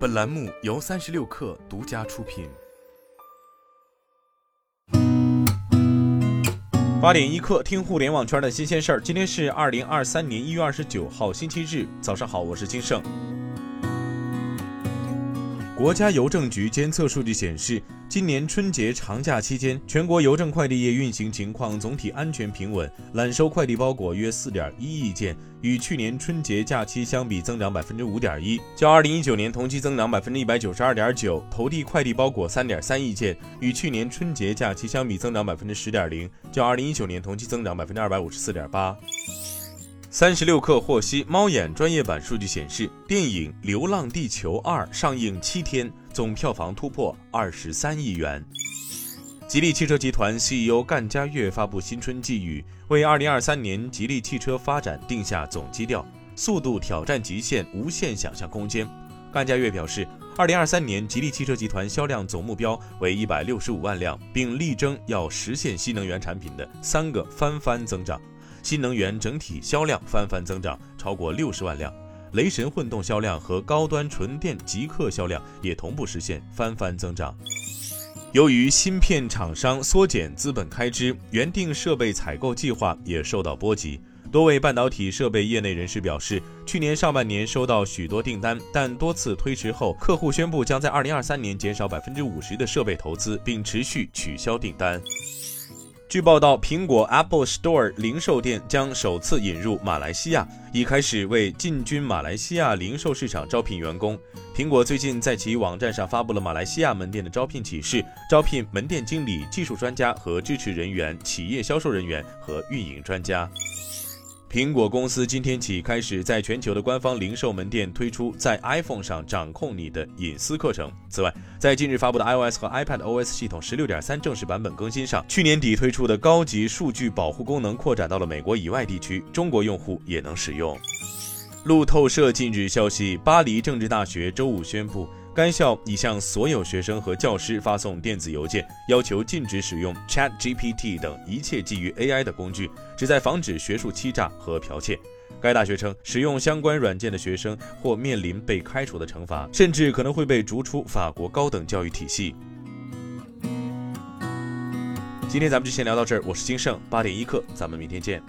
本栏目由三十六氪独家出品。八点一刻，听互联网圈的新鲜事儿。今天是二零二三年一月二十九号，星期日，早上好，我是金盛。国家邮政局监测数据显示，今年春节长假期间，全国邮政快递业运行情况总体安全平稳，揽收快递包裹约四点一亿件，与去年春节假期相比增长百分之五点一，较二零一九年同期增长百分之一百九十二点九；投递快递包裹三点三亿件，与去年春节假期相比增长百分之十点零，较二零一九年同期增长百分之二百五十四点八。三十六氪获悉，猫眼专业版数据显示，电影《流浪地球二》上映七天，总票房突破二十三亿元。吉利汽车集团 CEO 干家跃发布新春寄语，为二零二三年吉利汽车发展定下总基调：速度挑战极限，无限想象空间。干家跃表示，二零二三年吉利汽车集团销量总目标为一百六十五万辆，并力争要实现新能源产品的三个翻番增长。新能源整体销量翻番增长超过六十万辆，雷神混动销量和高端纯电极客销量也同步实现翻番增长。由于芯片厂商缩减资本开支，原定设备采购计划也受到波及。多位半导体设备业内人士表示，去年上半年收到许多订单，但多次推迟后，客户宣布将在二零二三年减少百分之五十的设备投资，并持续取消订单。据报道，苹果 Apple Store 零售店将首次引入马来西亚，已开始为进军马来西亚零售市场招聘员工。苹果最近在其网站上发布了马来西亚门店的招聘启事，招聘门店经理、技术专家和支持人员、企业销售人员和运营专家。苹果公司今天起开始在全球的官方零售门店推出在 iPhone 上掌控你的隐私课程。此外，在近日发布的 iOS 和 iPadOS 系统十六点三正式版本更新上，去年底推出的高级数据保护功能扩展到了美国以外地区，中国用户也能使用。路透社近日消息，巴黎政治大学周五宣布。该校已向所有学生和教师发送电子邮件，要求禁止使用 ChatGPT 等一切基于 AI 的工具，旨在防止学术欺诈和剽窃。该大学称，使用相关软件的学生或面临被开除的惩罚，甚至可能会被逐出法国高等教育体系。今天咱们就先聊到这儿，我是金盛，八点一刻，咱们明天见。